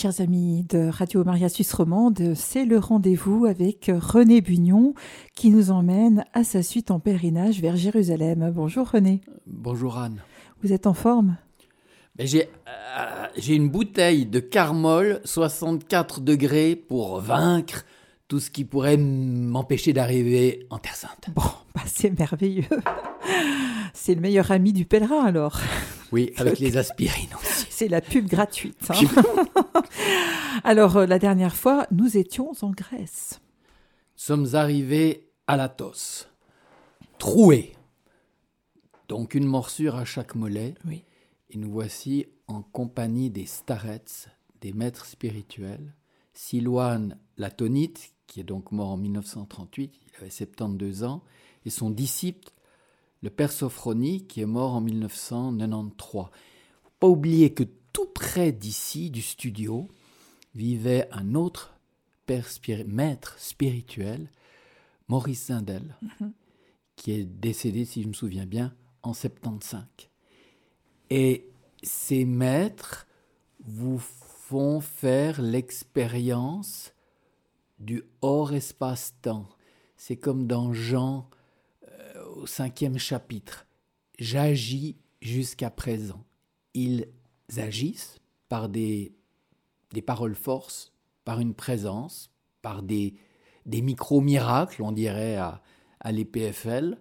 Chers amis de Radio Maria Suisse Romande, c'est le rendez-vous avec René Bugnon qui nous emmène à sa suite en pèlerinage vers Jérusalem. Bonjour René. Bonjour Anne. Vous êtes en forme? J'ai euh, j'ai une bouteille de Carmol 64 degrés pour vaincre tout ce qui pourrait m'empêcher d'arriver en Terre Sainte. Bon, bah c'est merveilleux. C'est le meilleur ami du pèlerin alors. Oui, avec les aspirines aussi. C'est la pub gratuite. hein. alors euh, la dernière fois, nous étions en Grèce. sommes arrivés à Latos, troués. Donc une morsure à chaque mollet. Oui. Et nous voici en compagnie des starets, des maîtres spirituels. Silouane Latonite, qui est donc mort en 1938, il avait 72 ans, et son disciple, le père Sophronie, qui est mort en 1993. Faut pas oublier que tout près d'ici, du studio, vivait un autre père spiri- maître spirituel, Maurice Zindel, qui est décédé, si je me souviens bien, en 75. Et ces maîtres vous font faire l'expérience du hors espace-temps. C'est comme dans Jean au cinquième chapitre. J'agis jusqu'à présent. Ils agissent par des, des paroles forces, par une présence, par des, des micro-miracles, on dirait à, à l'EPFL.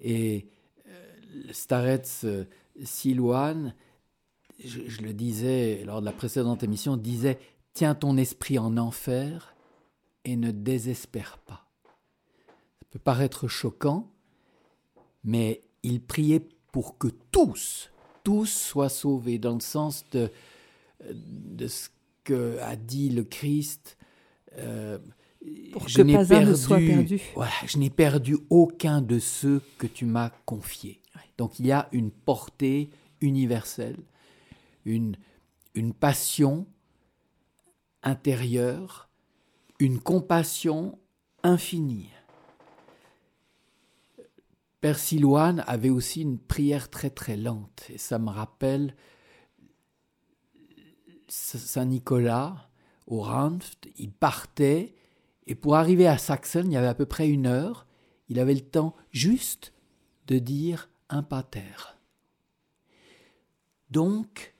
Et euh, Starets euh, Silouane, je le disais lors de la précédente émission, disait Tiens ton esprit en enfer et ne désespère pas. Ça peut paraître choquant, mais il priait pour que tous, tous soient sauvés, dans le sens de, de ce que a dit le Christ. euh, Pour je que n'ai ne soit perdu. Voilà, je n'ai perdu aucun de ceux que tu m'as confiés. Donc il y a une portée universelle, une, une passion intérieure, une compassion infinie. Père Silouane avait aussi une prière très très lente et ça me rappelle Saint Nicolas au Ranft, il partait et pour arriver à Saxon, il y avait à peu près une heure, il avait le temps juste de dire un pater. Donc,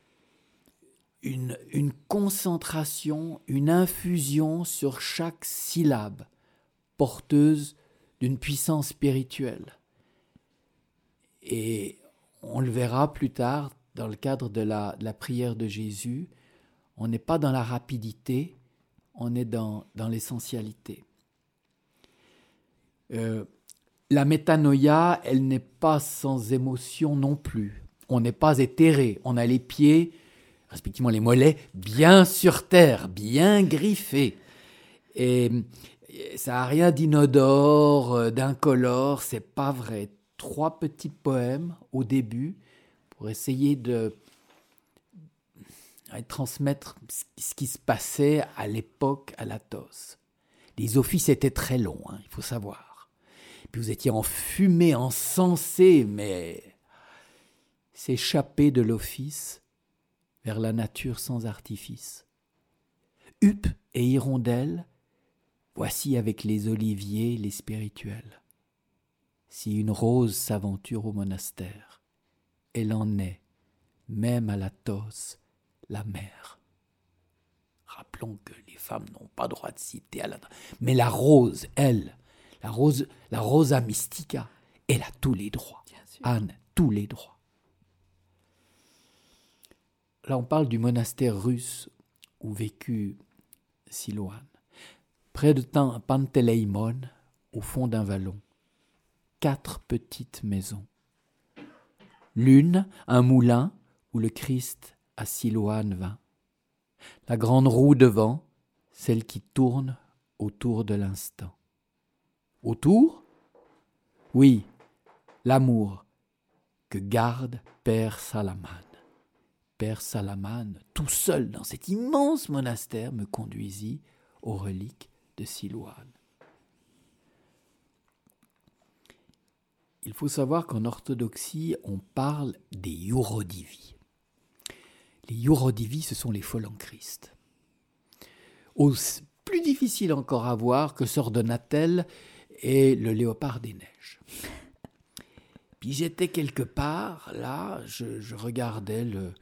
une concentration, une infusion sur chaque syllabe, porteuse d'une puissance spirituelle. Et on le verra plus tard dans le cadre de la, prière de Jésus, on n'est pas dans la rapidité, on est dans, dans l'essentialité. Euh, la métanoïa, elle n'est pas sans émotion non plus. On n'est pas éthéré, on a les pieds, respectivement les mollets, bien sur terre, bien griffés. Et ça n'a rien d'inodore, euh, d'incolore, c'est pas vrai. Trois petits poèmes au début pour essayer de et transmettre ce qui se passait à l'époque à Latos. Les offices étaient très longs, hein, il faut savoir. Puis vous étiez enfumé, encensé, mais s'échapper de l'office vers la nature sans artifice. Huppe et hirondelle, voici avec les oliviers les spirituels. Si une rose s'aventure au monastère, elle en est, même à Latos, la mère. Rappelons que les femmes n'ont pas droit de citer à la... Mais la rose, elle, la rose, la rosa mystica, elle a tous les droits. Anne, tous les droits. Là, on parle du monastère russe où vécut Silouane. Près de Panteleimon, au fond d'un vallon, quatre petites maisons. L'une, un moulin où le Christ à Silouane vint. La grande roue devant, celle qui tourne autour de l'instant. Autour? Oui, l'amour que garde Père Salamane. Père Salamane, tout seul dans cet immense monastère, me conduisit aux reliques de Silouane. Il faut savoir qu'en orthodoxie, on parle des Eurodivi. Les Eurodivi, ce sont les folles Christ. plus difficile encore à voir que Natel et le léopard des neiges. Puis j'étais quelque part, là, je, regardais le,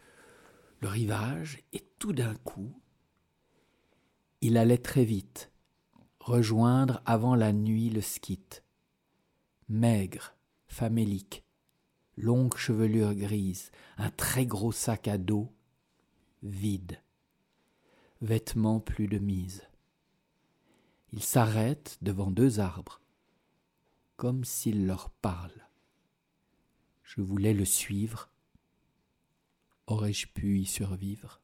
le rivage, et tout d'un coup, il allait très vite, rejoindre avant la nuit le skit. Maigre, famélique, longue chevelure grise, un très gros sac à dos, vide, vêtements plus de mise. Il s'arrête devant deux arbres, comme s'il leur parle. Je voulais le suivre. Aurais-je pu y survivre?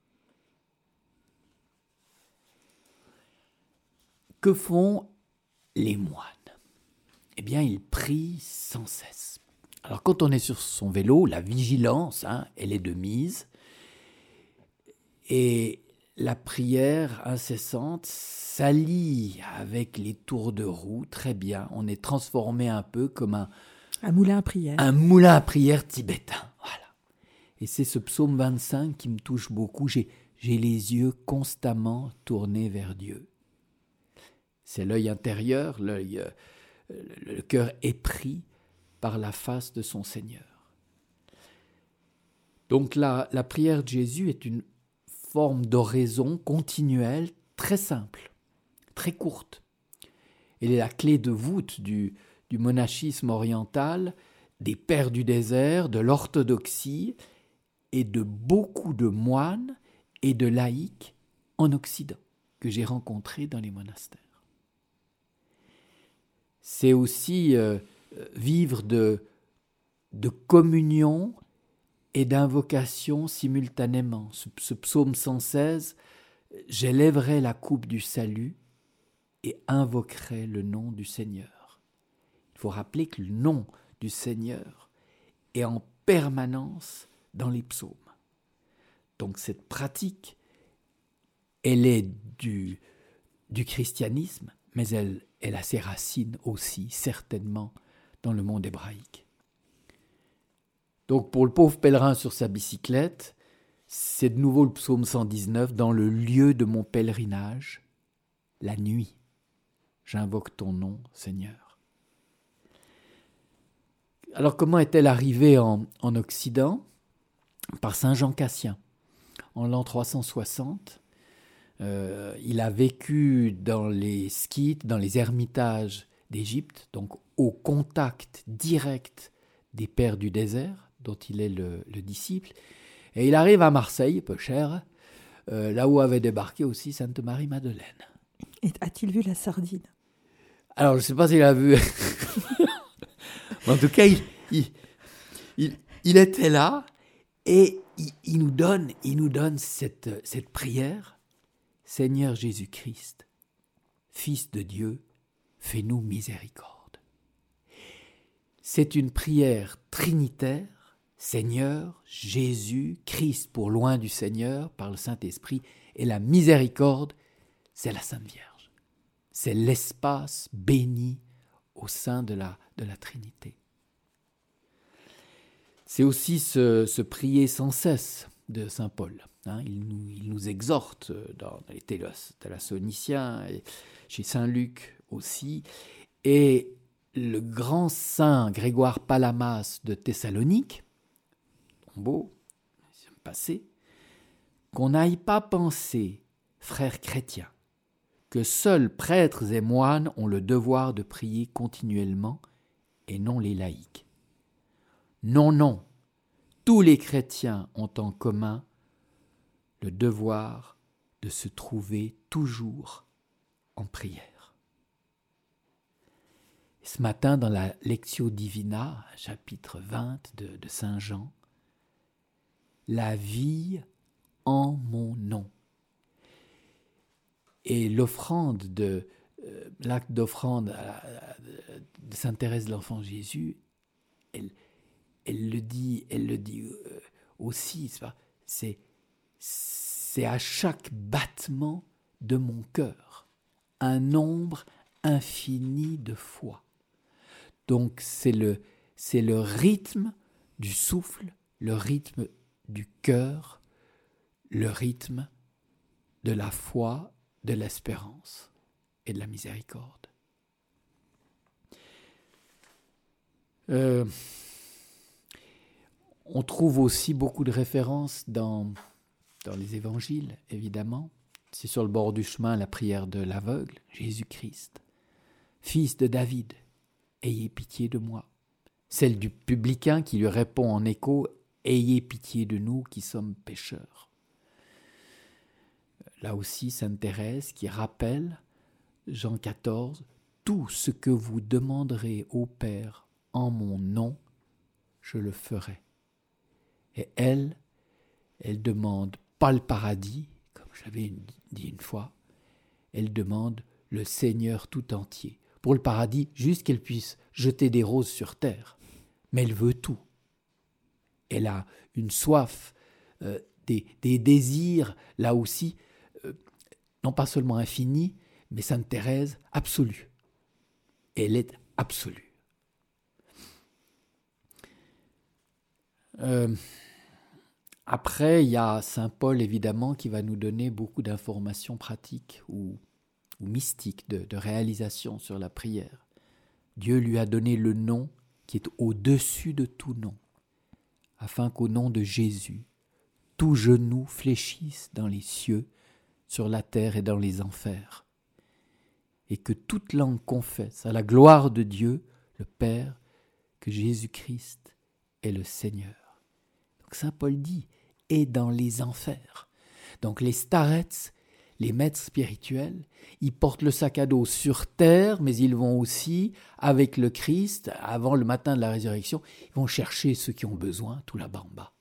Que font les moines? Eh bien, ils prient sans cesse. Alors, quand on est sur son vélo, la vigilance, hein, elle est de mise. Et la prière incessante s'allie avec les tours de roue très bien. On est transformé un peu comme un, un moulin à prière. Un moulin à prière tibétain. Voilà. Et c'est ce psaume 25 qui me touche beaucoup. J'ai, j'ai les yeux constamment tournés vers Dieu. C'est l'œil intérieur, l'œil, euh, le cœur épris par la face de son Seigneur. Donc la, la prière de Jésus est une forme d'oraison continuelle, très simple, très courte. Elle est la clé de voûte du, du monachisme oriental, des pères du désert, de l'orthodoxie et de beaucoup de moines et de laïcs en Occident que j'ai rencontrés dans les monastères. C'est aussi euh, vivre de, de communion et d'invocation simultanément. Ce, psaume 116, j'élèverai la coupe du salut et invoquerai le nom du Seigneur. Il faut rappeler que le nom du Seigneur est en permanence dans les psaumes. Donc cette pratique, elle est du, du christianisme, mais elle, elle a ses racines aussi, certainement, dans le monde hébraïque. Donc pour le pauvre pèlerin sur sa bicyclette, c'est de nouveau le psaume 119, dans le lieu de mon pèlerinage, la nuit. J'invoque ton nom, Seigneur. Alors comment est-elle arrivée en, Occident? Par Saint Jean Cassien. En l'an 360, euh, il a vécu dans les skythes, dans les ermitages d'Égypte, donc au contact direct des pères du désert, dont il est le, disciple. Et il arrive à Marseille, peu cher, euh, là où avait débarqué aussi Sainte Marie-Madeleine. Et a-t-il vu la sardine? Alors, je ne sais pas s'il a vu en tout cas, il, était là et il, nous donne, il nous donne cette, cette prière. Seigneur Jésus-Christ, Fils de Dieu, fais-nous miséricorde. C'est une prière trinitaire. Seigneur, Jésus, Christ pour loin du Seigneur par le Saint-Esprit, et la miséricorde, c'est la Sainte Vierge. C'est l'espace béni au sein de la, de la Trinité. C'est aussi se, prier sans cesse de Saint Paul. Hein. il, nous, exhorte dans les Thalassoniciens et chez Saint Luc aussi. Et le grand saint Grégoire Palamas de Thessalonique, beau, passé, qu'on n'aille pas penser, frères chrétiens, que seuls prêtres et moines ont le devoir de prier continuellement et non les laïcs. Non, non, tous les chrétiens ont en commun le devoir de se trouver toujours en prière. Ce matin, dans la Lectio Divina, chapitre 20 de, Saint Jean, la vie en mon nom et l'offrande de euh, l'acte d'offrande de Sainte Thérèse de l'Enfant Jésus, elle, elle le dit, elle le dit euh, aussi, c'est c'est à chaque battement de mon cœur un nombre infini de fois. Donc c'est le c'est le rythme du souffle, le rythme du cœur le rythme de la foi, de l'espérance et de la miséricorde. Euh, on trouve aussi beaucoup de références dans, dans les évangiles, évidemment. C'est sur le bord du chemin la prière de l'aveugle, Jésus-Christ. Fils de David, ayez pitié de moi. Celle du publicain qui lui répond en écho, Ayez pitié de nous qui sommes pécheurs. Là aussi, Sainte Thérèse qui rappelle Jean 14, Tout ce que vous demanderez au Père en mon nom, je le ferai. Et elle, elle demande pas le paradis, comme j'avais dit une fois, elle demande le Seigneur tout entier. Pour le paradis, juste qu'elle puisse jeter des roses sur terre. Mais elle veut tout. Elle a une soif, euh, des, désirs, là aussi, euh, non pas seulement infinis, mais Sainte Thérèse, absolue. Elle est absolue. Euh, après, il y a Saint Paul, évidemment, qui va nous donner beaucoup d'informations pratiques ou, mystiques de, de réalisation sur la prière. Dieu lui a donné le nom qui est au-dessus de tout nom, afin qu'au nom de Jésus, tout genou fléchisse dans les cieux, sur la terre et dans les enfers, et que toute langue confesse à la gloire de Dieu, le Père, que Jésus-Christ est le Seigneur. Donc Saint Paul dit, et dans les enfers. Donc les starets, les maîtres spirituels, ils portent le sac à dos sur terre, mais ils vont aussi, avec le Christ, avant le matin de la résurrection, ils vont chercher ceux qui ont besoin, tout là-bas en bas.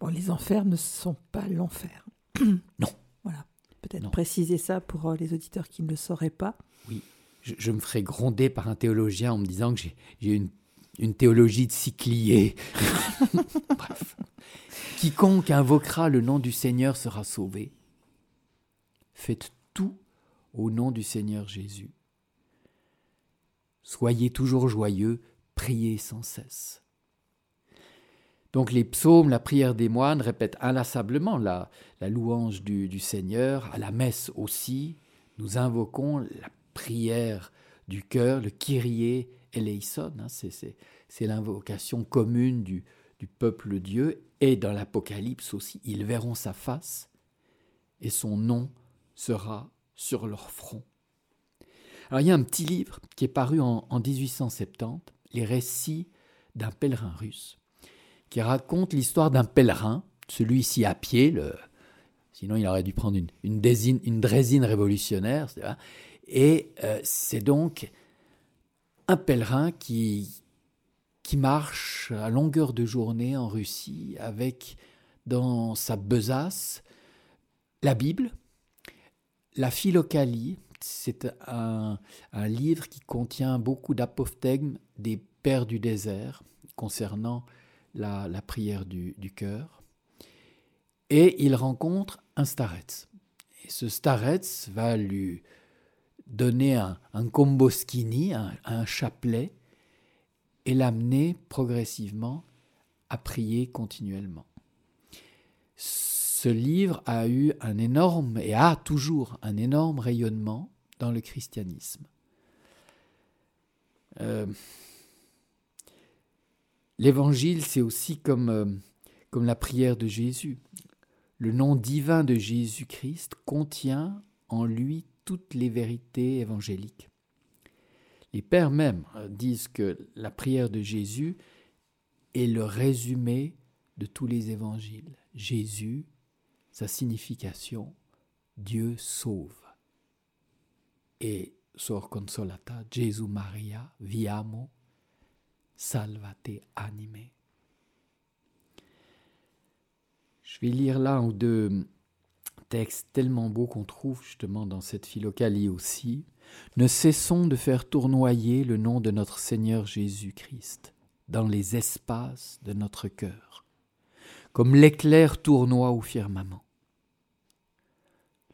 Bon, les enfers ne sont pas l'enfer. non. Voilà. Peut-être préciser ça pour euh, les auditeurs qui ne le sauraient pas. Oui. Je, je, me ferai gronder par un théologien en me disant que j'ai une une théologie de cyclier. Bref. Quiconque invoquera le nom du Seigneur sera sauvé. Faites tout au nom du Seigneur Jésus. Soyez toujours joyeux, priez sans cesse. Donc les psaumes, la prière des moines répètent inlassablement la, la louange du, Seigneur, à la messe aussi. Nous invoquons la prière du cœur, le Kyrie eleison, hein, c'est l'invocation commune du, peuple Dieu, et dans l'Apocalypse aussi, ils verront sa face, et son nom sera sur leur front. Alors il y a un petit livre qui est paru en, 1870, Les récits d'un pèlerin russe, qui raconte l'histoire d'un pèlerin, celui-ci à pied, le, sinon il aurait dû prendre une, une, une drésine révolutionnaire, et euh, c'est donc un pèlerin qui, qui marche à longueur de journée en Russie avec dans sa besace la Bible, la Philocalie, c'est un, livre qui contient beaucoup d'apophthegmes des pères du désert concernant la, prière du, cœur. Et il rencontre un starets. Et ce starets va lui donner un, un comboskini, un, chapelet, et l'amener progressivement à prier continuellement. Ce livre a eu un énorme, et a toujours un énorme rayonnement dans le christianisme. Euh, l'évangile, c'est aussi comme, euh, comme la prière de Jésus. Le nom divin de Jésus-Christ contient en lui toutes les vérités évangéliques. Les pères même euh, disent que la prière de Jésus est le résumé de tous les évangiles. Jésus, sa signification, Dieu sauve. Et sor consolata, Jésus Maria, viamo, salvate anime. Je vais lire là ou deux texte tellement beau qu'on trouve justement dans cette philocalie aussi, ne cessons de faire tournoyer le nom de notre Seigneur Jésus-Christ dans les espaces de notre cœur, comme l'éclair tournoie au firmament.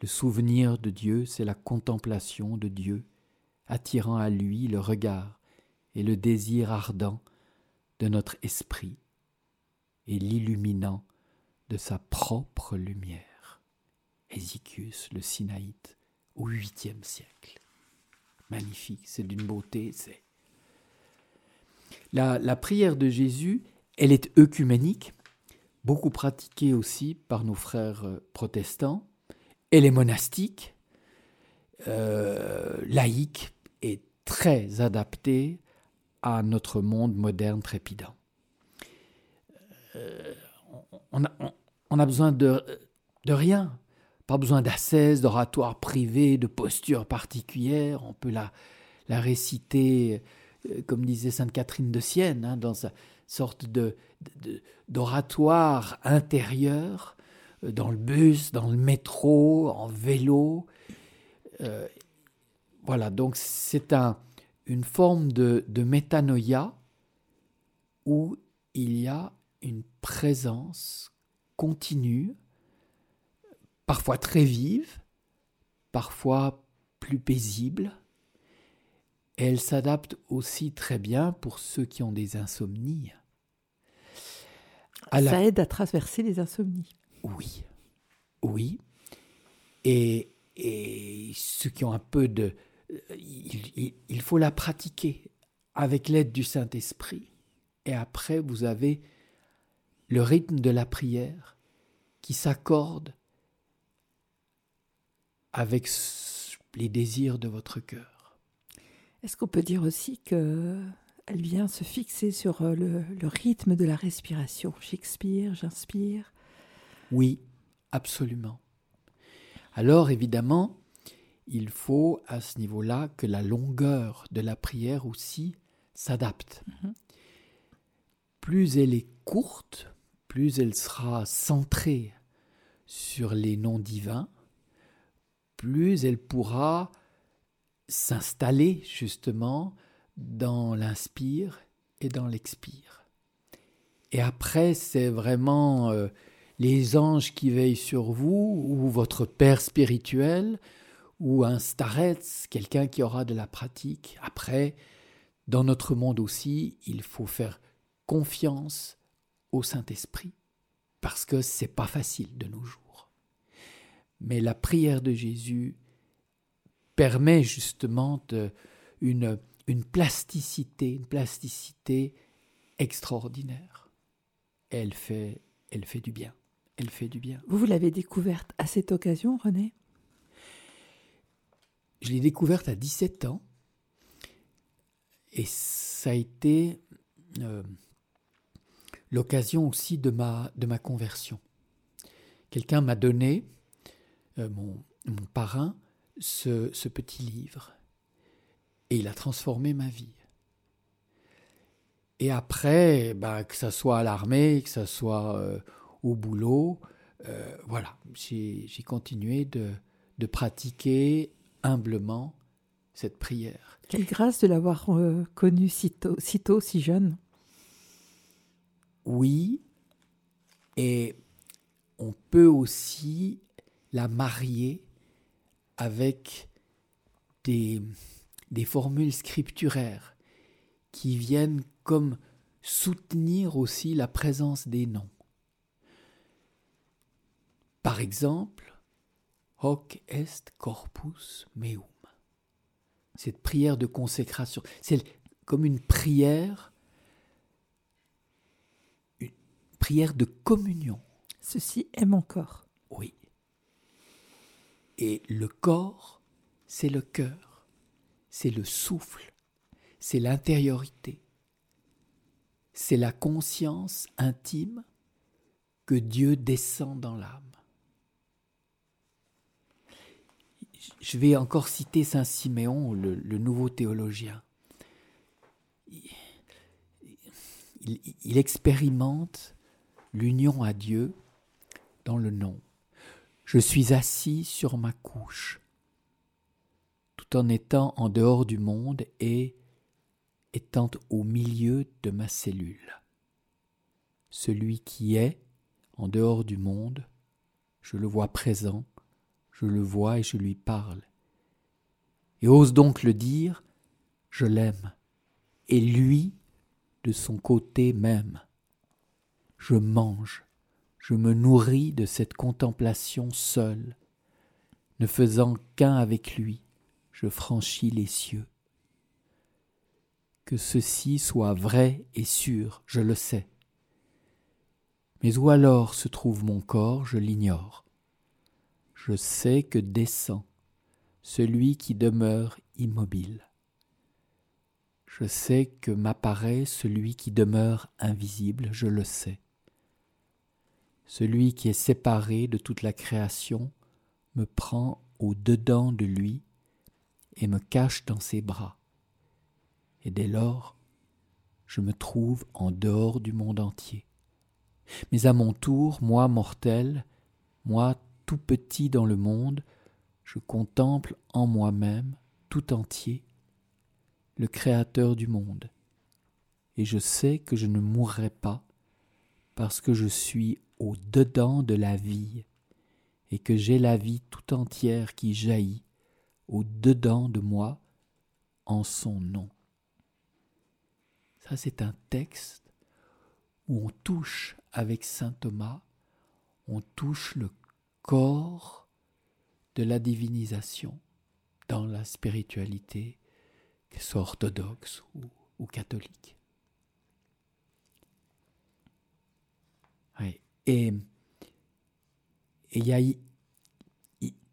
Le souvenir de Dieu, c'est la contemplation de Dieu, attirant à lui le regard et le désir ardent de notre esprit. et l'illuminant de sa propre lumière. Hésichius le Sinaïte au 8e siècle. Magnifique, c'est d'une beauté. La, prière de Jésus, elle est œcuménique, beaucoup pratiquée aussi par nos frères euh, protestants. Elle est monastique, euh, laïque et très adaptée à notre monde moderne trépidant. Euh, on, a, besoin de rien, pas besoin d'ascèse, d'oratoire privé, de posture particulière. On peut la, la réciter, euh, comme disait Sainte Catherine de Sienne, hein, dans sa sorte de, d'oratoire intérieur, euh, dans le bus, dans le métro, en vélo. Euh, voilà, donc c'est un, une forme de, de métanoïa où il y a une présence continue parfois très vive, parfois plus paisible. elle s'adapte aussi très bien pour ceux qui ont des insomnies. Ça aide à traverser les insomnies. Oui, oui. Et, ceux qui ont un peu de... il faut la pratiquer avec l'aide du Saint-Esprit. Et après, vous avez le rythme de la prière qui s'accorde avec les désirs de votre cœur. Est-ce qu'on peut dire aussi que elle vient se fixer sur euh, le, rythme de la respiration? Shakespeare, j'inspire Oui, absolument. Alors évidemment, il faut à ce niveau-là que la longueur de la prière aussi s'adapte. Mhm. Plus elle est courte, plus elle sera centrée sur les noms divins, plus elle pourra s'installer justement dans l'inspire et dans l'expire. Et après, c'est vraiment euh, les anges qui veillent sur vous, ou votre père spirituel, ou un starets, quelqu'un qui aura de la pratique. Après, dans notre monde aussi, il faut faire confiance au Saint-Esprit, parce que c'est pas facile de nos jours. Mais la prière de Jésus permet justement une, une plasticité, une plasticité extraordinaire. Elle fait, elle fait du bien. Elle fait du bien. Vous, vous l'avez découverte à cette occasion, René? Je l'ai découverte à 17 ans. Et ça a été euh, l'occasion aussi de ma, de ma conversion. Quelqu'un m'a donné euh, mon, parrain ce, petit livre. Et il a transformé ma vie. Et après, bah, que ça soit à l'armée, que ça soit euh, au boulot, euh, voilà, j'ai continué de, de, pratiquer humblement cette prière. Quelle grâce de l'avoir connu si tôt, si tôt, si jeune. Oui, et on peut aussi la marier avec des, des formules scripturaires qui viennent comme soutenir aussi la présence des noms. Par exemple, Hoc est corpus meum. Cette prière de consécration, c'est comme une prière, une prière de communion. Ceci est mon corps. Oui. Et le corps, c'est le cœur, c'est le souffle, c'est l'intériorité, c'est la conscience intime que Dieu descend dans l'âme. Je vais encore citer Saint Siméon, le, nouveau théologien. il expérimente l'union à Dieu dans le nom. Je suis assis sur ma couche, tout en étant en dehors du monde et étant au milieu de ma cellule. Celui qui est en dehors du monde, je le vois présent, je le vois et je lui parle. Et ose donc le dire, je l'aime, et lui, de son côté même. je mange, je me nourris de cette contemplation seule, ne faisant qu'un avec lui, je franchis les cieux. Que ceci soit vrai et sûr, je le sais. Mais où alors se trouve mon corps, je l'ignore. Je sais que descend celui qui demeure immobile. Je sais que m'apparaît celui qui demeure invisible, je le sais. Celui qui est séparé de toute la création me prend au dedans de lui et me cache dans ses bras. Et dès lors, je me trouve en dehors du monde entier. Mais à mon tour, moi mortel, moi tout petit dans le monde, je contemple en moi-même tout entier le Créateur du monde, et je sais que je ne mourrai pas parce que je suis au dedans de la vie et que j'ai la vie tout entière qui jaillit au dedans de moi en son nom. Ça c'est un texte où on touche avec saint Thomas, on touche le corps de la divinisation dans la spiritualité, qu'elle soit orthodoxe ou, catholique. Et il y a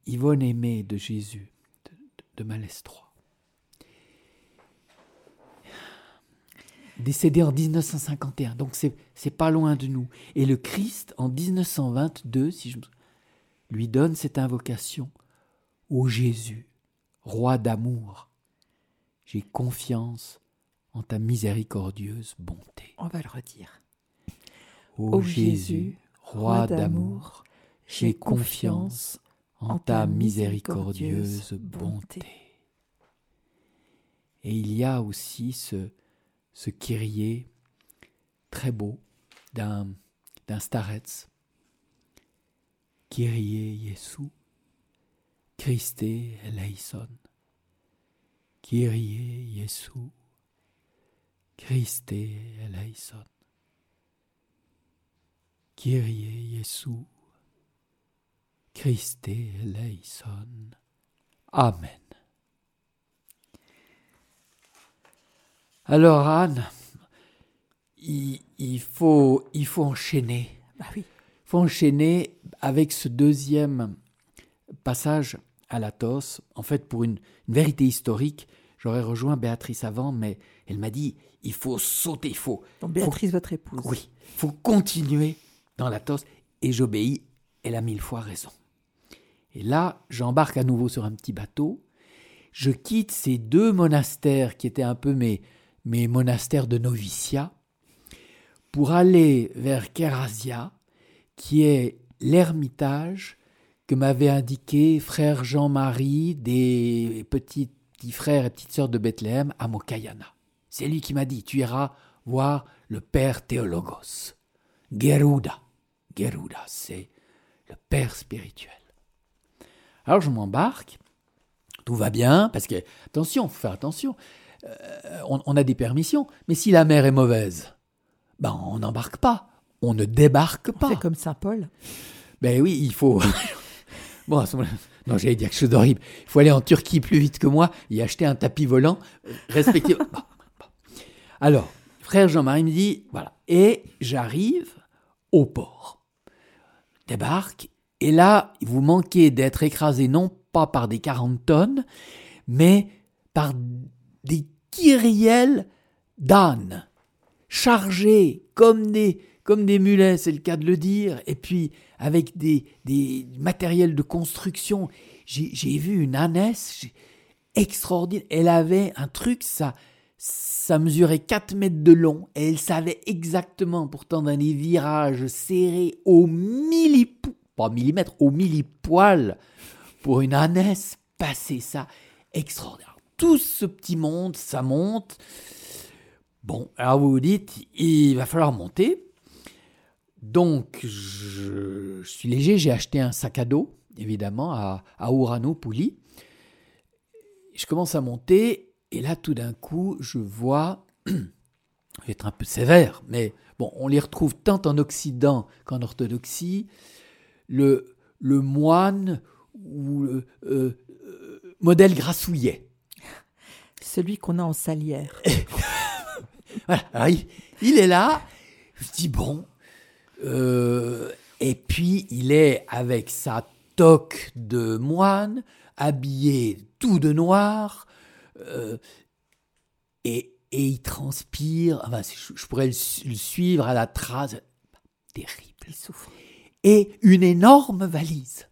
Yvonne Aimée de Jésus, de, de Malestroit, décédé en 1951, donc c'est pas loin de nous. Et le Christ, en 1922, si je lui donne cette invocation Ô Jésus, roi d'amour, j'ai confiance en ta miséricordieuse bonté. On va le redire. Ô Jésus, roi d'amour, j'ai confiance en ta miséricordieuse bonté. Et il y a aussi ce, ce Kyrie très beau d'un, d'un starets. Kyrie Jesu, Christe eleison. Kyrie Jesu, Christe eleison. Kyrie Jesu, Christe eleison. Amen. Alors Anne, il, faut, il faut enchaîner. Bah oui. Il faut enchaîner avec ce deuxième passage à l'Athos. En fait, pour une, vérité historique, j'aurais rejoint Béatrice avant, mais elle m'a dit il faut sauter, il faut. Donc Béatrice, votre épouse. Oui, il faut continuer dans l'Athos. Et j'obéis, elle a mille fois raison. Et là, j'embarque à nouveau sur un petit bateau. Je quitte ces deux monastères qui étaient un peu mes, monastères de noviciat, pour aller vers Kerasia, qui est l'ermitage que m'avait indiqué frère Jean-Marie des petits, frères et petites sœurs de Bethléem à Mokayana. C'est lui qui m'a dit Tu iras voir le père Théologos. Geruda. Geruda, c'est le père spirituel. Alors je m'embarque, tout va bien, parce que, attention, faut faire attention. Euh, on, a des permissions, mais si la mer est mauvaise, ben on n'embarque pas, on ne débarque pas. C'est comme Saint Paul. Ben oui, il faut. bon, à ce moment-là, non, j'allais dire quelque chose d'horrible. Il faut aller en Turquie plus vite que moi et acheter un tapis volant, respectif. Alors, frère Jean-Marie me dit, voilà, et j'arrive au port. Débarque, et là, vous manquez d'être écrasé non pas par des 40 tonnes, mais par des kyriels d'ânes, chargés comme des, comme des mulets, c'est le cas de le dire, et puis avec des, des matériels de construction. J'ai vu une ânesse extraordinaire. Elle avait un truc, ça, ça mesurait 4 mètres de long, et elle savait exactement, pourtant dans les virages serrés au pas millimètre, au millipoil, pour une ânesse, passer ça, extraordinaire tout ce petit monde, ça monte. Bon, alors vous vous dites, il va falloir monter. Donc, je, suis léger, j'ai acheté un sac à dos, évidemment, à, à Urano. Je commence à monter, et là, tout d'un coup, je vois je vais être un peu sévère, mais bon, on les retrouve tant en Occident qu'en orthodoxie. Le, le moine ou le euh, euh, modèle grassouillet. Celui qu'on a en salière. voilà, il, est là, je dis bon, euh, et puis il est avec sa toque de moine, habillé tout de noir, et, et il transpire. Enfin, je, pourrais le, suivre à la trace. Terrible. Il souffre. Et une énorme valise.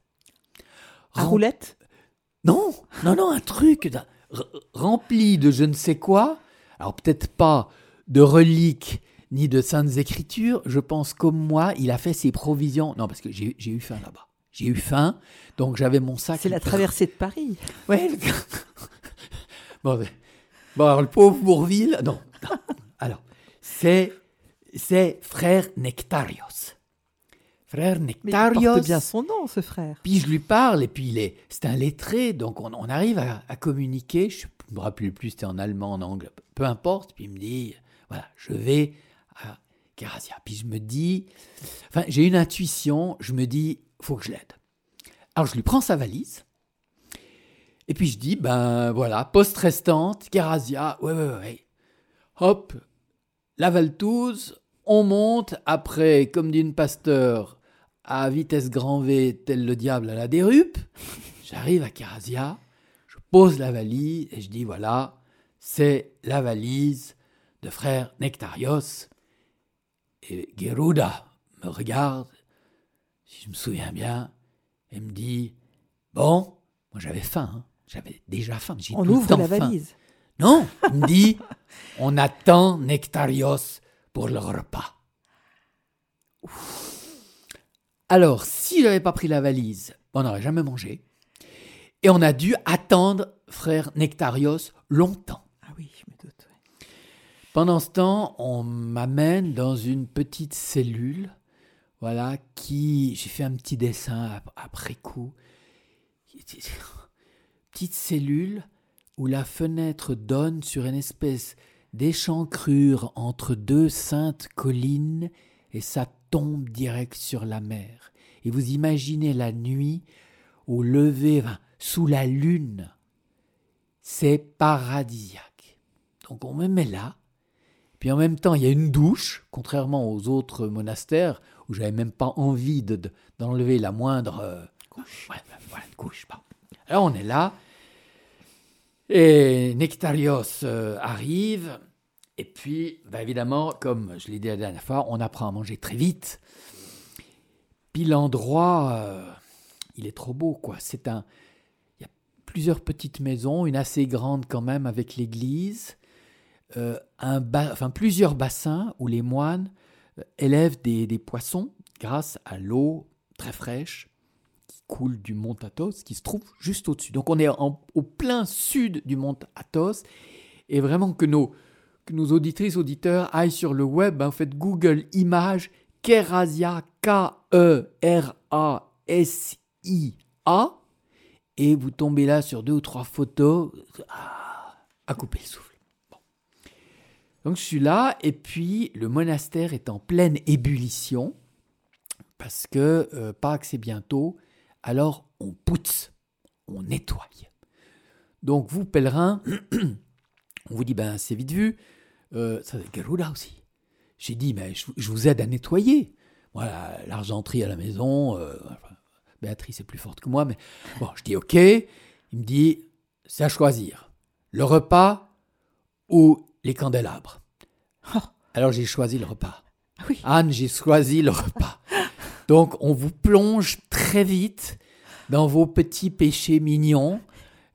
À roulette? Non, non, non, un truc rempli de je ne sais quoi. Alors peut-être pas de reliques ni de saintes écritures. Je pense comme moi, il a fait ses provisions. Non, parce que j'ai eu faim là-bas. J'ai eu faim, donc j'avais mon sac. C'est la traversée de Paris. Ouais. Bon, Bon, alors, le pauvre Bourville, non. Alors, c'est, c'est frère Nectarios. Frère Nectarios. il porte bien son nom, ce frère. Puis je lui parle, et puis il est, c'est un lettré, donc on, arrive à, communiquer. Je ne me rappelle plus, c'était en allemand, en anglais, peu importe. Puis il me dit, voilà, je vais à Carazia. Puis je me dis, enfin, j'ai une intuition, je me dis, faut que je l'aide. Alors je lui prends sa valise. Et puis je dis, ben voilà, poste restante, Carazia, ouais, ouais, ouais. Hop, la Valtouze, on monte, après, comme dit une pasteur, à vitesse grand V, tel le diable à la dérupe. J'arrive à Carazia, je pose la valise et je dis, voilà, c'est la valise de frère Nectarios. Et Geruda me regarde, si je me souviens bien, et me dit, bon, moi j'avais faim, hein. J'avais déjà faim. On ouvre la valise. Non, il me dit on attend Nectarios pour le repas. Alors, si j'avais pas pris la valise, on n'aurait jamais mangé. Et on a dû attendre frère Nectarios longtemps. Ah oui, je me doute. Pendant ce temps, on m'amène dans une petite cellule, voilà, qui j'ai fait un petit dessin après coup petite cellule où la fenêtre donne sur une espèce d'échancrure entre deux saintes collines et ça tombe direct sur la mer. Et vous imaginez la nuit au lever sous la lune. C'est paradisiaque. Donc on me met là. Puis en même temps, il y a une douche, contrairement aux autres monastères où j'avais même pas envie d'enlever la moindre euh, couche. couche. Alors on est là, et Nectarios euh, arrive, et puis bah, évidemment, comme je l'ai dit la dernière fois, on apprend à manger très vite. Puis l'endroit, euh, il est trop beau, quoi. C'est un, il y a plusieurs petites maisons, une assez grande quand même avec l'église, euh, un enfin plusieurs bassins où les moines élèvent des, des poissons grâce à l'eau très fraîche coule du mont Athos, qui se trouve juste au-dessus. Donc on est au plein sud du mont Athos, et vraiment que nos, que nos auditrices, auditeurs aillent sur le web, en hein, fait Google Images, Kerasia, K-E-R-A-S-I-A, et vous tombez là sur deux ou trois photos, ah, à couper le souffle. Donc je suis là, et puis le monastère est en pleine ébullition, parce que euh, Pâques c'est bientôt, alors on pousse, on nettoie. Donc vous, pèlerins, on vous dit, ben c'est vite vu, euh, ça Garuda aussi. J'ai dit, mais je, vous aide à nettoyer. Voilà, l'argenterie à la maison, euh, Béatrice est plus forte que moi, mais bon, je dis ok. Il me dit, c'est à choisir, le repas ou les candélabres. Oh. Alors j'ai choisi le repas. Oui. Anne, j'ai choisi le repas. Donc, on vous plonge très vite dans vos petits péchés mignons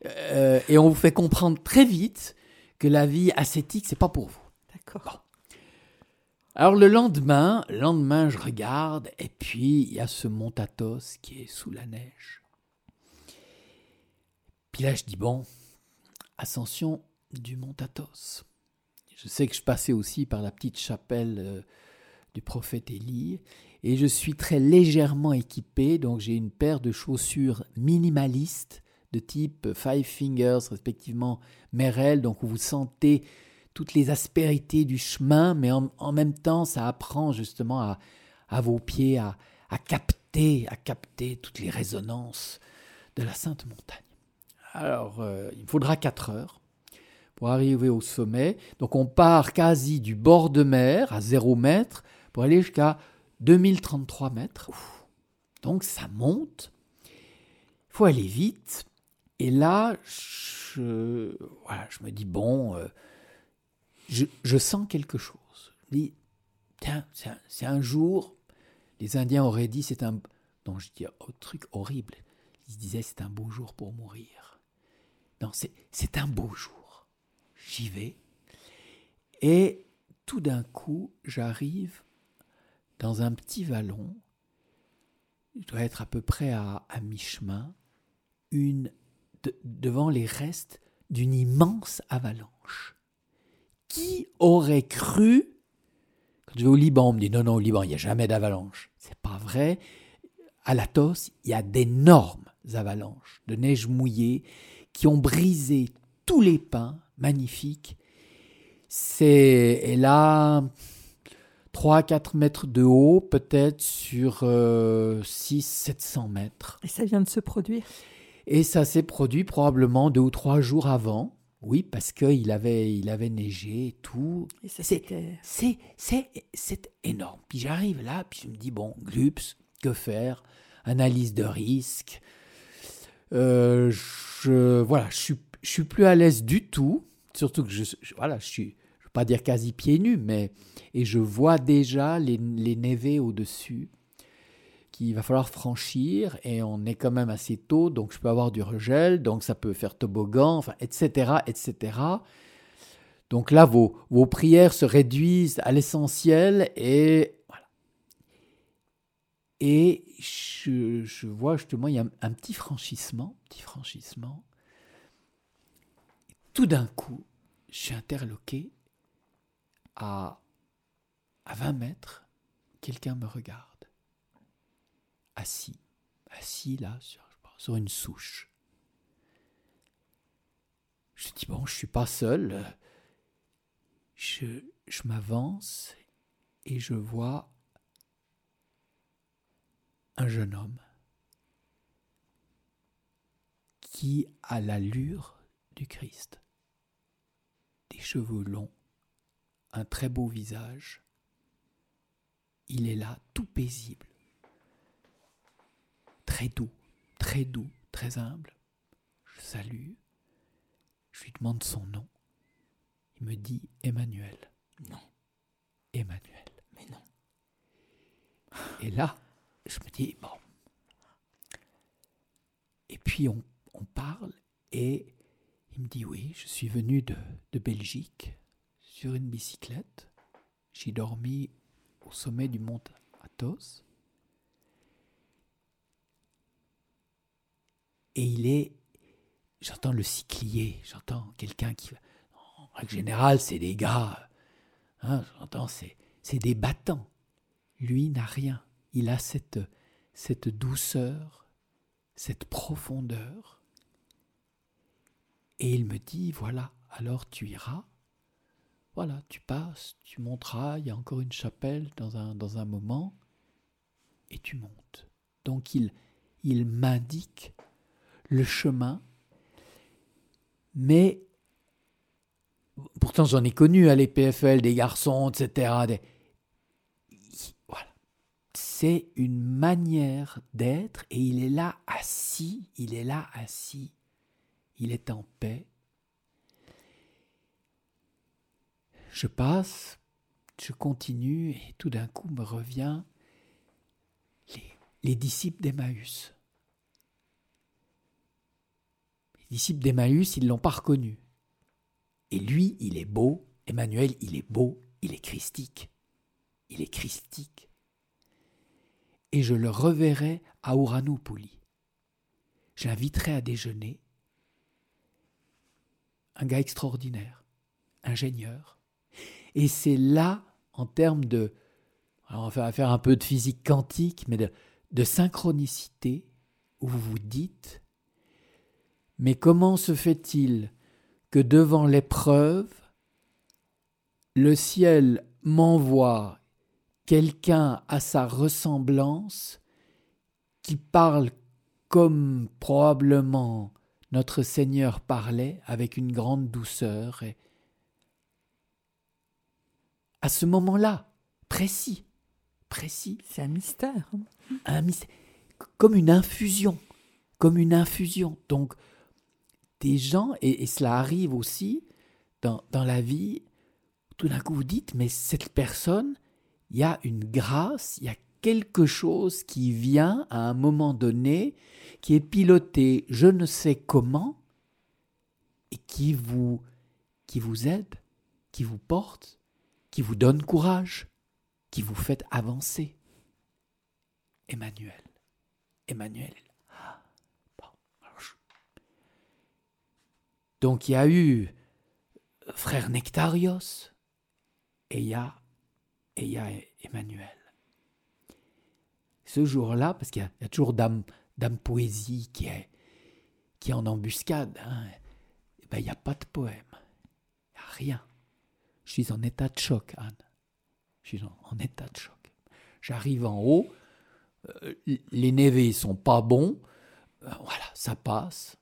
euh, et on vous fait comprendre très vite que la vie ascétique, c'est pas pour vous. D'accord. Alors le lendemain, lendemain, je regarde et puis il y a ce mont Athos qui est sous la neige. Puis là, je dis bon, ascension du mont Athos. Je sais que je passais aussi par la petite chapelle euh, du prophète Élie et je suis très légèrement équipé, donc j'ai une paire de chaussures minimalistes de type Five Fingers, respectivement Merrell, donc vous sentez toutes les aspérités du chemin, mais en, même temps, ça apprend justement à, vos pieds à, à capter, à capter toutes les résonances de la Sainte Montagne. Alors, euh, il faudra 4 heures pour arriver au sommet. Donc, on part quasi du bord de mer à 0 mètre pour aller jusqu'à 2033 mètres. Donc, ça monte. Il faut aller vite. Et là, je, me dis, bon, euh, je, sens quelque chose. Je dis, tiens, c'est un, jour, les Indiens auraient dit, c'est un... Non, je dis, un oh, truc horrible. Ils disaient, c'est un beau jour pour mourir. Non, c'est un beau jour. J'y vais. Et tout d'un coup, j'arrive dans un petit vallon. Je dois être à peu près à, mi-chemin. Une devant les restes d'une immense avalanche. Qui aurait cru Quand je vais au Liban, on me dit non, non, au Liban, il n'y a jamais d'avalanche. C'est pas vrai. À Latos, il y a d'énormes avalanches de neige mouillée qui ont brisé tous les pins magnifiques. C'est là 3-4 mètres de haut, peut-être sur 600-700 mètres. Et ça vient de se produire? Et ça s'est produit probablement deux ou trois jours avant. Oui, parce qu'il avait, il avait neigé et tout. c'est, c'est, énorme. Puis j'arrive là, puis je me dis, bon, GLUPS, que faire? Analyse de risque. Euh, je, voilà, je suis, je suis plus à l'aise du tout. Surtout que je, voilà, je suis, je veux pas dire quasi pieds nus, mais, et je vois déjà les, les névés au-dessus qu'il va falloir franchir et on est quand même assez tôt, donc je peux avoir du regel, donc ça peut faire toboggan, enfin, etc., etc. Donc là, vos, vos prières se réduisent à l'essentiel et voilà. Et je, je, vois justement, il y a un, petit franchissement, petit franchissement. Tout d'un coup, je suis interloqué à, à 20 mètres, quelqu'un me regarde assis, assis là sur, une souche. Je dis bon, je suis pas seul. Je m'avance et je vois un jeune homme qui a l'allure du Christ, des cheveux longs, un très beau visage. Il est là, tout paisible, très doux, très doux, très humble. Je salue, je lui demande son nom. Il me dit Emmanuel. Non. Emmanuel. Mais non. Et là, je me dis, bon. Et puis on, parle et il me dit, oui, je suis venu de, de Belgique sur une bicyclette. J'ai dormi au sommet du mont Athos. et il est. J'entends le cyclier, j'entends quelqu'un qui. En règle générale, c'est des gars. Hein, j'entends, c'est, c'est des battants. Lui n'a rien. Il a cette, cette douceur, cette profondeur. Et il me dit voilà, alors tu iras. Voilà, tu passes, tu monteras, il y a encore une chapelle dans un, dans un moment, et tu montes. Donc il, il m'indique le chemin, mais pourtant j'en ai connu à l'EPFL des garçons, etc. C'est une manière d'être et il est là assis, il est là assis, il est en paix. Je passe, je continue et tout d'un coup me revient les, les disciples d'Emmaüs. Les disciples d'Emmaüs, ils ne l'ont pas reconnu. Et lui, il est beau, Emmanuel, il est beau, il est christique. Il est christique. Et je le reverrai à Uranoupoli. J'inviterai à déjeuner un gars extraordinaire, ingénieur. Et c'est là, en termes de. on va faire un peu de physique quantique, mais de, synchronicité, où vous vous dites mais comment se fait-il que devant l'épreuve, le ciel m'envoie quelqu'un à sa ressemblance qui parle comme probablement notre Seigneur parlait avec une grande douceur à ce moment-là, précis, précis. C'est un mystère. Un mystère. Comme une infusion. Comme une infusion. Donc, des gens, et, cela arrive aussi dans, dans la vie, tout d'un coup vous dites, mais cette personne, il y a une grâce, il y a quelque chose qui vient à un moment donné, qui est piloté je ne sais comment, et qui vous, qui vous aide, qui vous porte, qui vous donne courage, qui vous fait avancer. Emmanuel. Emmanuel. Donc il y a eu frère Nectarios et il y a, Emmanuel. Ce jour-là, parce qu'il y, a toujours Dame, Dame Poésie qui est, qui est en embuscade, hein, eh ben, il n'y a pas de poème. Il n'y a rien. Je suis en état de choc, Anne. Je suis en, état de choc. J'arrive en haut, euh, les névés sont pas bons, euh, voilà, ça passe.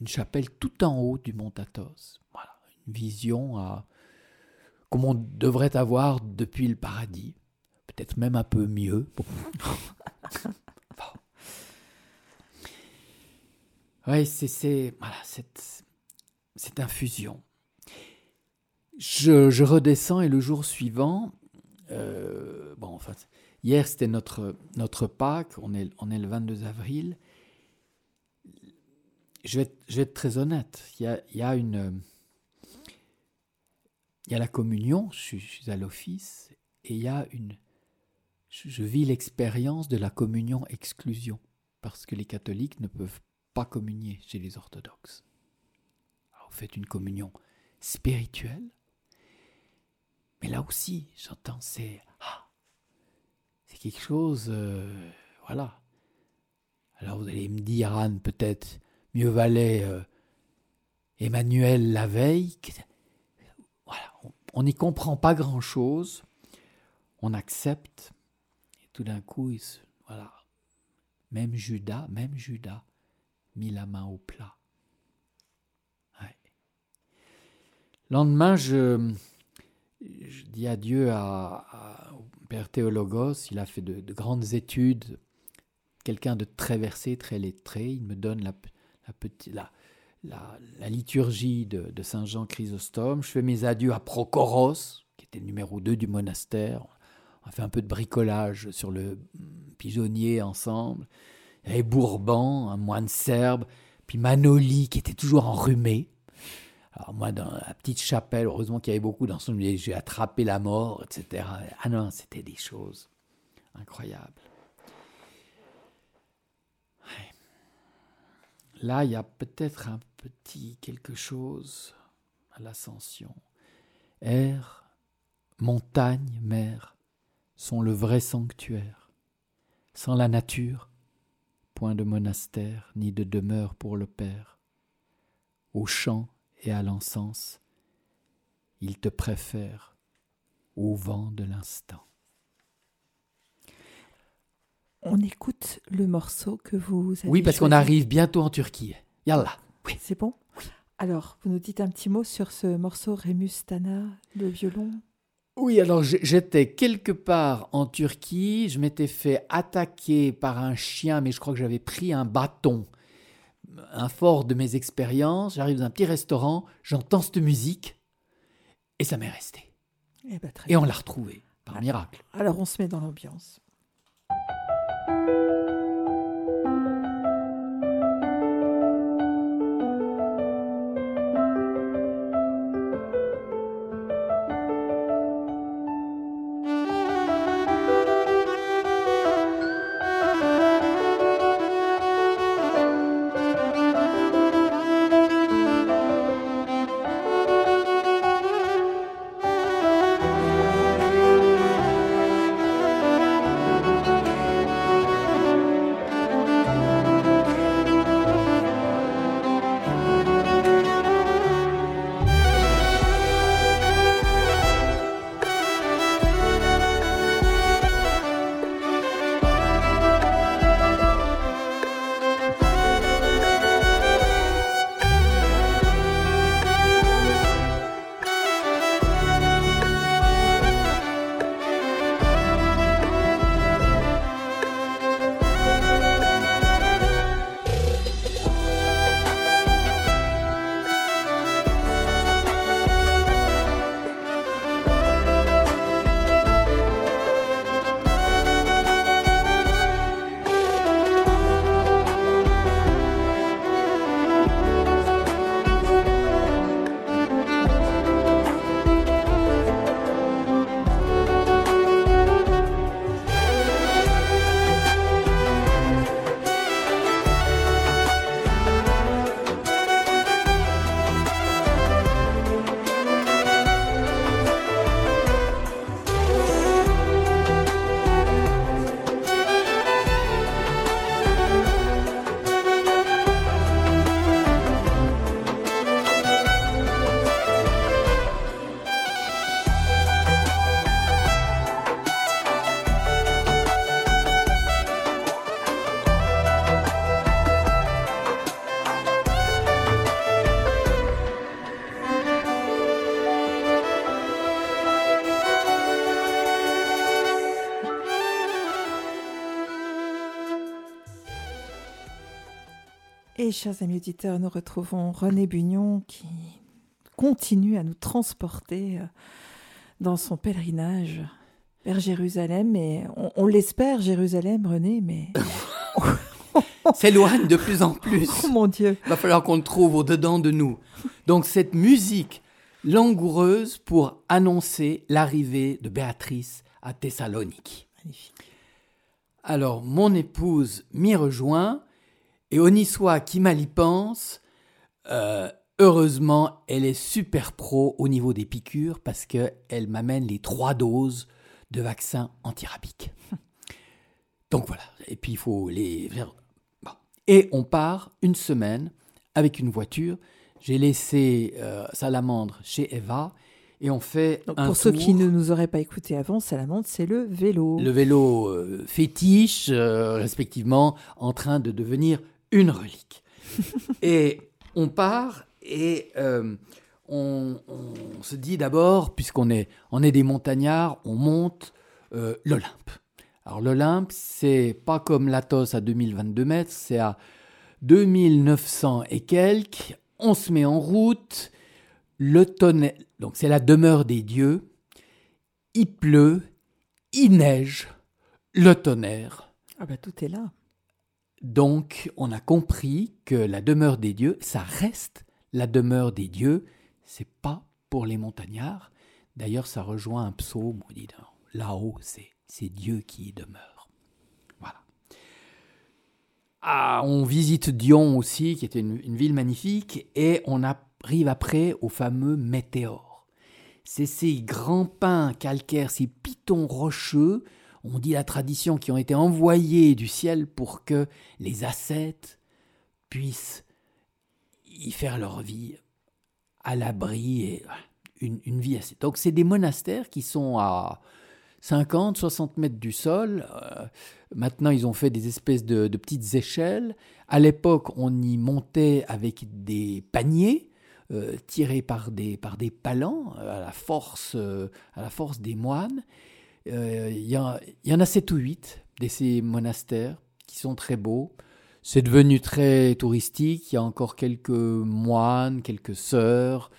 Une chapelle tout en haut du mont Athos. Voilà, une vision à, comme on devrait avoir depuis le paradis. Peut-être même un peu mieux. Oui, c'est voilà, cette, cette infusion je, redescends et le jour suivant, euh, bon, enfin, hier c'était notre, notre Pâques, on est, on est le 22 avril. Je vais, être, très honnête, il y a, il y a une. Il y a la communion, je suis, à l'office, et il y a une. Je, vis l'expérience de la communion-exclusion, parce que les catholiques ne peuvent pas communier chez les orthodoxes. Alors, vous faites une communion spirituelle, mais là aussi, j'entends, c'est ah, c'est quelque chose, euh, voilà. Alors vous allez me dire, Anne, peut-être mieux valait euh, Emmanuel la veille. Voilà, on n'y comprend pas grand-chose, on accepte, et tout d'un coup, voilà, même Judas, même Judas, mit la main au plat. Ouais. Lendemain, je je dis adieu à, au père Théologos, il a fait de, grandes études, quelqu'un de très versé, très lettré, il me donne la, liturgie de, de, Saint Jean Chrysostome, je fais mes adieux à Procoros, qui était le numéro 2 du monastère, on a fait un peu de bricolage sur le pigeonnier ensemble, il y avait Bourban, un moine serbe, puis Manoli qui était toujours enrhumé, alors moi, dans la petite chapelle, heureusement qu'il y avait beaucoup son j'ai attrapé la mort, etc. Ah non, c'était des choses incroyables. Là, il y a peut-être un petit quelque chose à l'ascension. Air, montagne, mer sont le vrai sanctuaire. Sans la nature, point de monastère, ni de demeure pour le Père. Au champ et à l'encens, il te préfère au vent de l'instant. On écoute le morceau que vous avez Oui, parce qu'on arrive bientôt en Turquie. Yallah. Oui. C'est bon? Alors, vous nous dites un petit mot sur ce morceau Remus Tana, le violon? Oui, alors j'étais quelque part en Turquie, je m'étais fait attaquer par un chien, mais je crois que j'avais pris un bâton un fort de mes expériences, j'arrive dans un petit restaurant, j'entends cette musique et ça m'est resté. Eh ben, et on l'a retrouvé par ah. miracle. Alors on se met dans l'ambiance. Et chers amis auditeurs, nous retrouvons René Bugnon qui continue à nous transporter euh, dans son pèlerinage vers Jérusalem. Et on, l'espère, Jérusalem, René, mais. s'éloigne de plus en plus. Oh mon Dieu. Il va falloir qu'on le trouve au-dedans de nous. Donc cette musique langoureuse pour annoncer l'arrivée de Béatrice à Thessalonique. Magnifique. Alors mon épouse m'y rejoint et Oniswa qui mal y pense, euh, heureusement, elle est super pro au niveau des piqûres parce qu'elle m'amène les trois doses de vaccin antirabique. Donc voilà, et puis il faut les... Et on part une semaine avec une voiture. J'ai laissé euh, Salamandre chez Eva et on fait un Pour ceux qui ne nous auraient pas écouté avant, Salamandre, c'est le vélo. Le vélo euh, fétiche, respectivement, en train de devenir une relique. et on part et euh, on, se dit d'abord, puisqu'on est, on est des montagnards, on monte euh, l'Olympe. Alors l'Olympe, c'est pas comme l'Athos à 2022 mètres, c'est à 2900 et quelques. On se met en route. Le tonnerre, donc c'est la demeure des dieux. Il pleut, il neige, le tonnerre. Ah ben tout est là. Donc, on a compris que la demeure des dieux, ça reste la demeure des dieux, c'est pas pour les montagnards. D'ailleurs, ça rejoint un psaume, on dit là-haut, c'est Dieu qui y demeure. Voilà. Ah, on visite Dion aussi, qui était une, une ville magnifique, et on arrive après au fameux météore. C'est ces grands pins calcaires, ces pitons rocheux on dit la tradition, qui ont été envoyés du ciel pour que les ascètes puissent y faire leur vie à l'abri et une, vie assez. Donc c'est des monastères qui sont à 50, 60 mètres du sol. Euh, maintenant, ils ont fait des espèces de, petites échelles. À l'époque, on y montait avec des paniers euh, tirés par des, par des palans à la force, euh, à la force des moines. Euh, il y, en a 7 ou 8 de ces monastères qui sont très beaux. C'est devenu très touristique. Il y a encore quelques moines, quelques sœurs.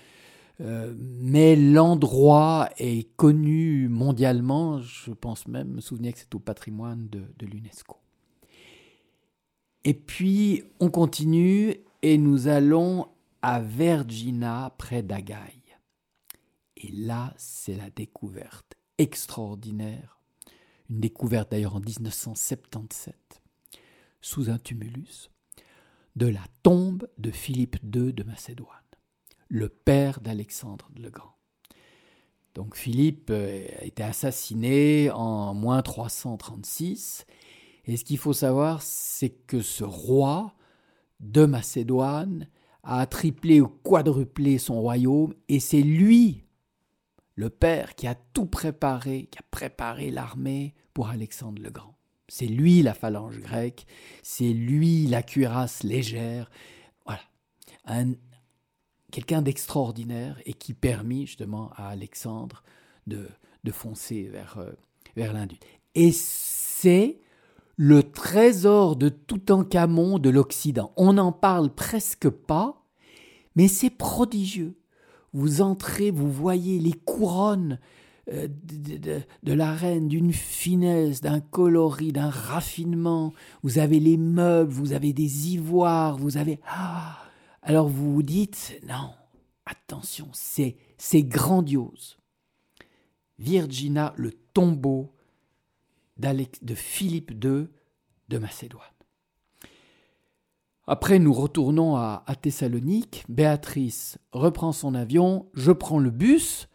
Euh, mais l'endroit est connu mondialement. Je pense même me souvenir que c'est au patrimoine de, de l'UNESCO. Et puis, on continue et nous allons à Vergina, près d'Agaï. Et là, c'est la découverte extraordinaire, une découverte d'ailleurs en 1977, sous un tumulus, de la tombe de Philippe II de Macédoine, le père d'Alexandre le Grand. Donc Philippe euh, a été assassiné en moins 336, et ce qu'il faut savoir, c'est que ce roi de Macédoine a triplé ou quadruplé son royaume, et c'est lui le père qui a tout préparé, qui a préparé l'armée pour Alexandre le Grand. C'est lui la phalange grecque, c'est lui la cuirasse légère. Voilà. Un, quelqu'un d'extraordinaire et qui permit justement à Alexandre de, de foncer vers, euh, vers l'Indus. Et c'est le trésor de Toutankhamon de l'Occident. On n'en parle presque pas, mais c'est prodigieux vous entrez, vous voyez les couronnes euh, de, la reine, d'une finesse, d'un coloris, d'un raffinement. Vous avez les meubles, vous avez des ivoires, vous avez... Ah Alors vous vous dites, non, attention, c'est, c'est grandiose. Virginia, le tombeau de Philippe II de Macédoine. Après, nous retournons à, Thessalonique. Béatrice reprend son avion. Je prends le bus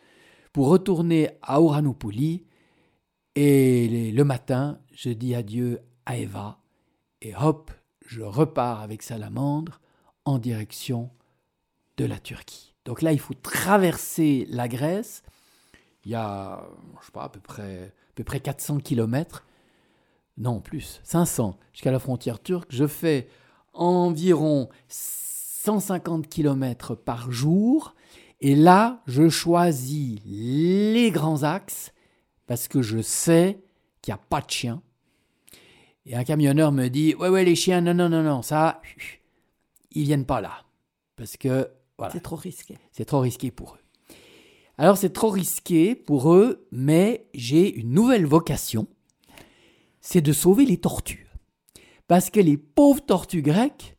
pour retourner à Oranoupoli. Et le matin, je dis adieu à Eva. Et hop, je repars avec Salamandre en direction de la Turquie. Donc là, il faut traverser la Grèce. Il y a, je sais pas, à près, à peu près 400 kilomètres. Non, plus, 500 jusqu'à la frontière turque. Je fais environ 150 km par jour. Et là, je choisis les grands axes parce que je sais qu'il n'y a pas de chiens. Et un camionneur me dit Ouais, ouais, les chiens, non, non, non, non, ça. ils viennent pas là. Parce que, voilà. C'est trop risqué. C'est trop risqué pour eux. Alors, c'est trop risqué pour eux, mais j'ai une nouvelle vocation. C'est de sauver les tortues. Parce que les pauvres tortues grecques,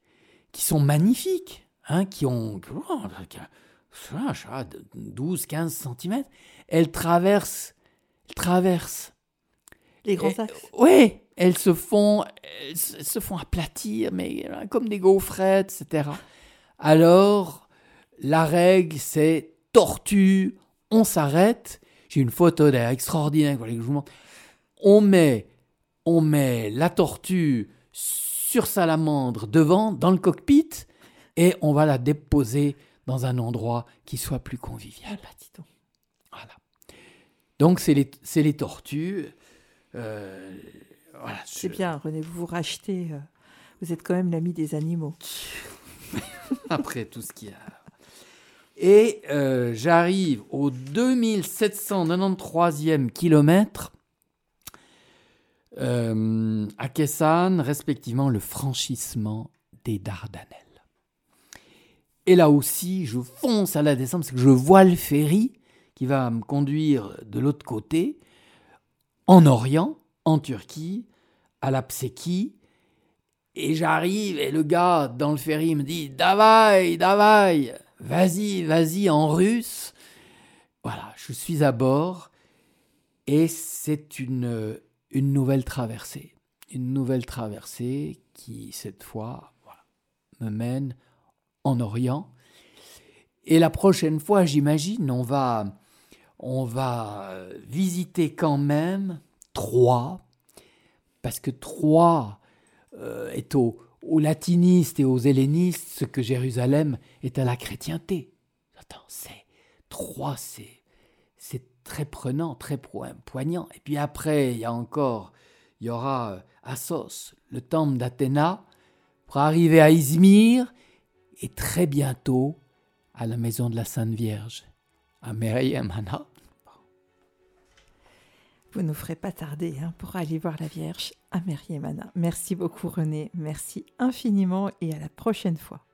qui sont magnifiques, hein, qui ont 12, 15 cm, elles traversent, elles traversent. Les grands axes. Oui, elles se font, elles se font aplatir, mais euh, comme des gaufrettes, etc. Alors, la règle, c'est tortue, on s'arrête. J'ai une photo d'ailleurs extraordinaire que je vous montre. On met, on met la tortue sur salamandre devant, dans le cockpit, et on va la déposer dans un endroit qui soit plus convivial. Ah, voilà. Donc, c'est les, les, tortues. Euh, voilà, c'est bien, René, vous vous rachetez. Euh, vous êtes quand même l'ami des animaux. Après tout ce qu'il y a. Et euh, j'arrive au 2793e kilomètre euh, à Kessan, respectivement le franchissement des Dardanelles. Et là aussi, je fonce à la descente parce que je vois le ferry qui va me conduire de l'autre côté, en Orient, en Turquie, à la Pseki. Et j'arrive et le gars dans le ferry me dit Davai, Davai, vas-y, vas-y en russe. Voilà, je suis à bord et c'est une, une nouvelle traversée. Une nouvelle traversée qui, cette fois, me mène en Orient. Et la prochaine fois, j'imagine, on va, on va visiter quand même Troyes, parce que Troyes euh, est au, aux latinistes et aux hellénistes ce que Jérusalem est à la chrétienté. Attends, c'est Troyes, c'est, c'est très prenant, très poignant. Et puis après, il y a encore, il y aura euh, Assos, le temple d'Athéna, pour arriver à Izmir, et très bientôt à la maison de la Sainte Vierge, à Merayem Vous ne nous ferez pas tarder hein, pour aller voir la Vierge à Merayemana. Merci beaucoup René, merci infiniment et à la prochaine fois.